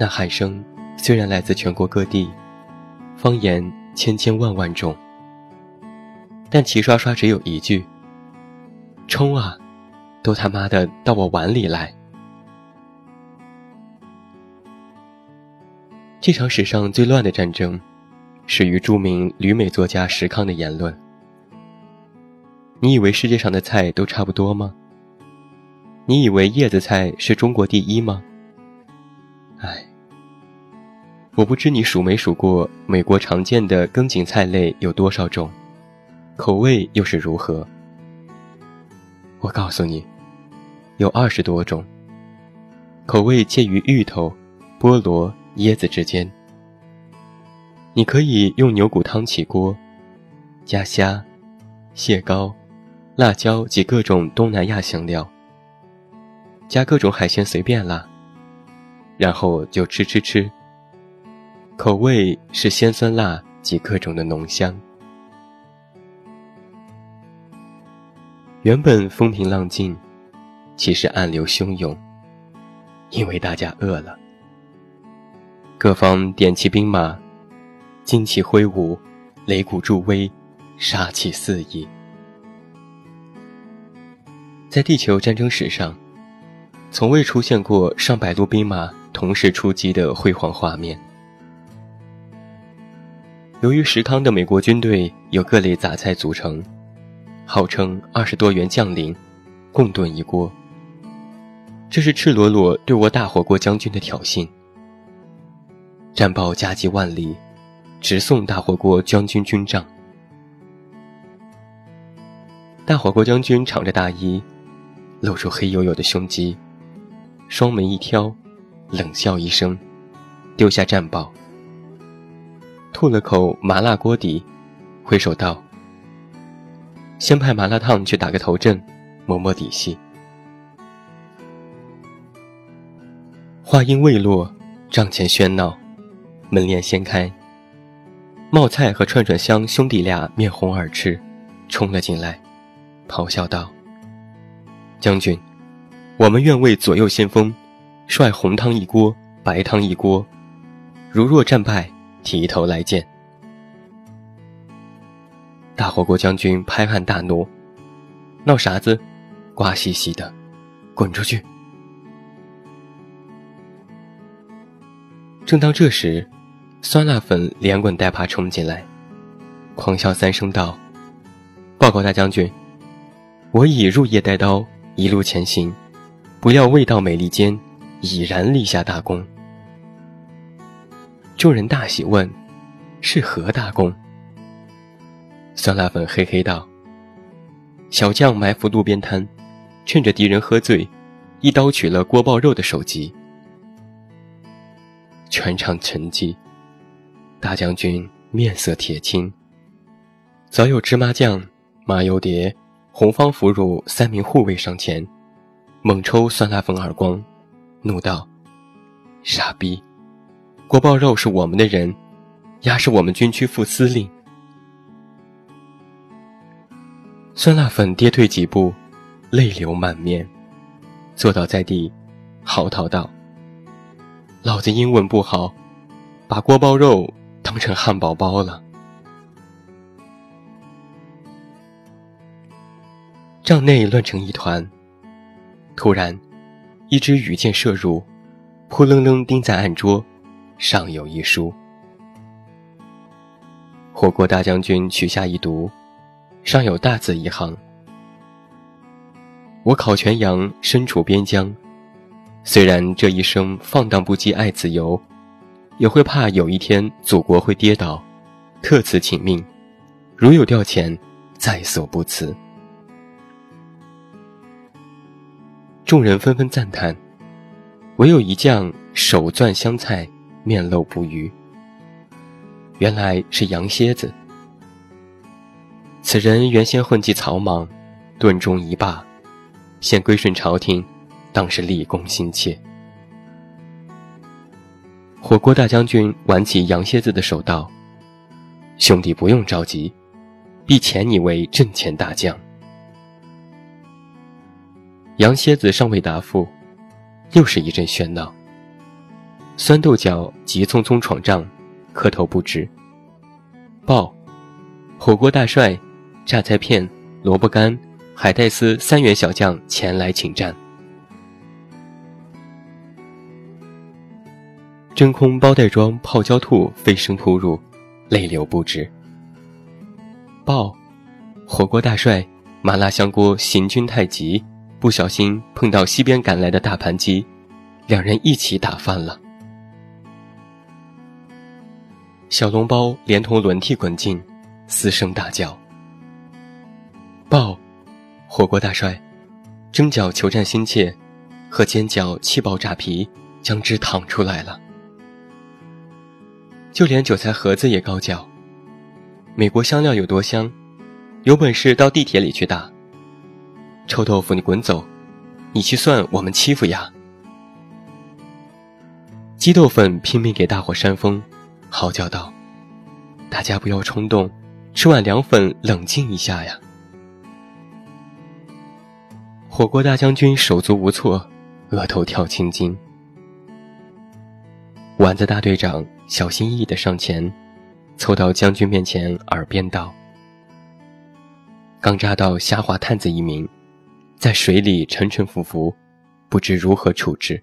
那喊声虽然来自全国各地，方言千千万万种，但齐刷刷只有一句：“冲啊，都他妈的到我碗里来！”这场史上最乱的战争，始于著名旅美作家石康的言论。你以为世界上的菜都差不多吗？你以为叶子菜是中国第一吗？哎，我不知你数没数过美国常见的根茎菜类有多少种，口味又是如何？我告诉你，有二十多种，口味介于芋头、菠萝。椰子之间，你可以用牛骨汤起锅，加虾、蟹膏、辣椒及各种东南亚香料，加各种海鲜随便啦，然后就吃吃吃。口味是鲜酸辣及各种的浓香。原本风平浪静，其实暗流汹涌，因为大家饿了。各方点齐兵马，旌旗挥舞，擂鼓助威，杀气四溢。在地球战争史上，从未出现过上百路兵马同时出击的辉煌画面。由于石康的美国军队由各类杂菜组成，号称二十多员将领共炖一锅，这是赤裸裸对我大火锅将军的挑衅。战报加急万里，直送大火锅将军军帐。大火锅将军敞着大衣，露出黑黝黝的胸肌，双眉一挑，冷笑一声，丢下战报，吐了口麻辣锅底，挥手道：“先派麻辣烫去打个头阵，摸摸底细。”话音未落，帐前喧闹。门帘掀开，冒菜和串串香兄弟俩面红耳赤，冲了进来，咆哮道：“将军，我们愿为左右先锋，率红汤一锅，白汤一锅。如若战败，提头来见。”大火锅将军拍案大怒：“闹啥子？瓜兮兮的，滚出去！”正当这时，酸辣粉连滚带爬冲进来，狂笑三声道：“报告大将军，我已入夜带刀，一路前行，不料未到美利坚，已然立下大功。”众人大喜，问：“是何大功？”酸辣粉嘿嘿道：“小将埋伏路边摊，趁着敌人喝醉，一刀取了锅爆肉的首级。”全场沉寂。大将军面色铁青。早有芝麻酱、麻油碟、红方腐乳三名护卫上前，猛抽酸辣粉耳光，怒道：“傻逼！锅包肉是我们的人，鸭是我们军区副司令。”酸辣粉跌退几步，泪流满面，坐倒在地，嚎啕道：“老子英文不好，把锅包肉。”当成汉堡包了。帐内乱成一团。突然，一支羽箭射入，扑棱棱钉在案桌，尚有一书。火锅大将军取下一读，上有大字一行：“我烤全羊身处边疆，虽然这一生放荡不羁爱自由。”也会怕有一天祖国会跌倒，特此请命，如有调遣，在所不辞。众人纷纷赞叹，唯有一将手攥香菜，面露不愉。原来是杨蝎子，此人原先混迹草莽，顿中一霸，现归顺朝廷，当是立功心切。火锅大将军挽起杨蝎子的手道：“兄弟不用着急，必遣你为阵前大将。”杨蝎子尚未答复，又是一阵喧闹。酸豆角急匆匆闯帐，磕头不止。报，火锅大帅，榨菜片、萝卜干、海带丝三员小将前来请战。真空包袋装泡椒兔飞身扑入，泪流不止。报，火锅大帅，麻辣香锅行军太急，不小心碰到西边赶来的大盘鸡，两人一起打翻了。小笼包连同轮替滚进，嘶声大叫。爆，火锅大帅，蒸饺求战心切，和煎饺气爆炸皮，将汁淌出来了。就连韭菜盒子也高叫：“美国香料有多香？有本事到地铁里去打！臭豆腐，你滚走！你去算我们欺负呀！”鸡豆粉拼命给大伙扇风，嚎叫道：“大家不要冲动，吃碗凉粉冷静一下呀！”火锅大将军手足无措，额头跳青筋。丸子大队长。小心翼翼地上前，凑到将军面前，耳边道：“刚扎到虾滑探子一名，在水里沉沉浮浮，不知如何处置。”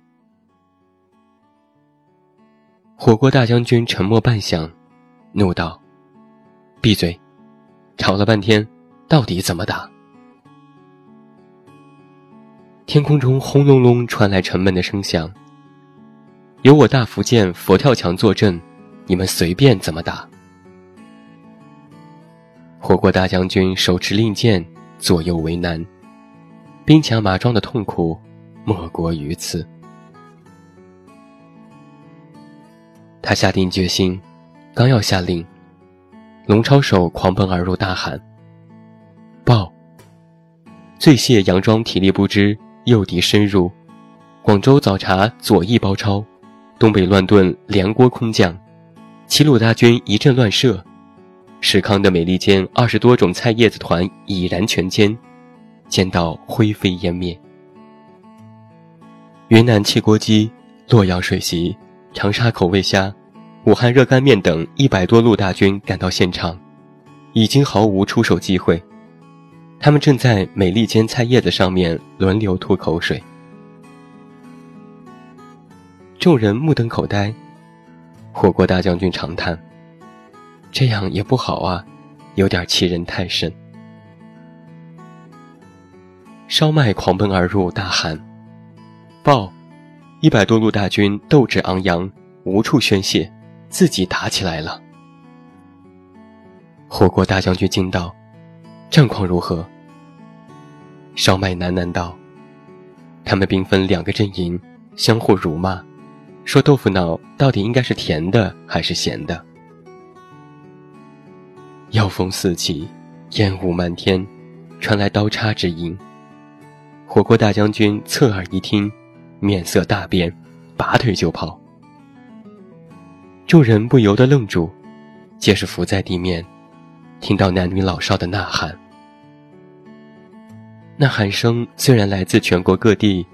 火锅大将军沉默半晌，怒道：“闭嘴！吵了半天，到底怎么打？”天空中轰隆隆传来沉闷的声响。有我大福建佛跳墙坐镇，你们随便怎么打。火锅大将军手持令箭，左右为难，兵强马壮的痛苦莫过于此。他下定决心，刚要下令，龙抄手狂奔而入，大喊：“报！醉蟹佯装体力不支，诱敌深入，广州早茶左翼包抄。”东北乱炖连锅空降，齐鲁大军一阵乱射，史康的美利坚二十多种菜叶子团已然全歼，煎到灰飞烟灭。云南汽锅鸡、洛阳水席、长沙口味虾、武汉热干面等一百多路大军赶到现场，已经毫无出手机会，他们正在美利坚菜叶子上面轮流吐口水。众人目瞪口呆。火锅大将军长叹：“这样也不好啊，有点欺人太甚。”烧麦狂奔而入，大喊：“报！一百多路大军斗志昂扬，无处宣泄，自己打起来了。”火锅大将军惊道：“战况如何？”烧麦喃喃道：“他们兵分两个阵营，相互辱骂。”说豆腐脑到底应该是甜的还是咸的？妖风四起，烟雾漫天，传来刀叉之音。火锅大将军侧耳一听，面色大变，拔腿就跑。众人不由得愣住，皆是伏在地面，听到男女老少的呐喊。呐喊声虽然来自全国各地，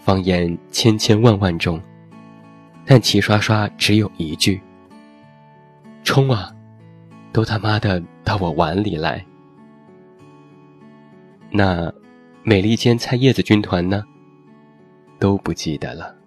方言千千万万种。但齐刷刷只有一句：“冲啊，都他妈的到我碗里来！”那美利坚菜叶子军团呢？都不记得了。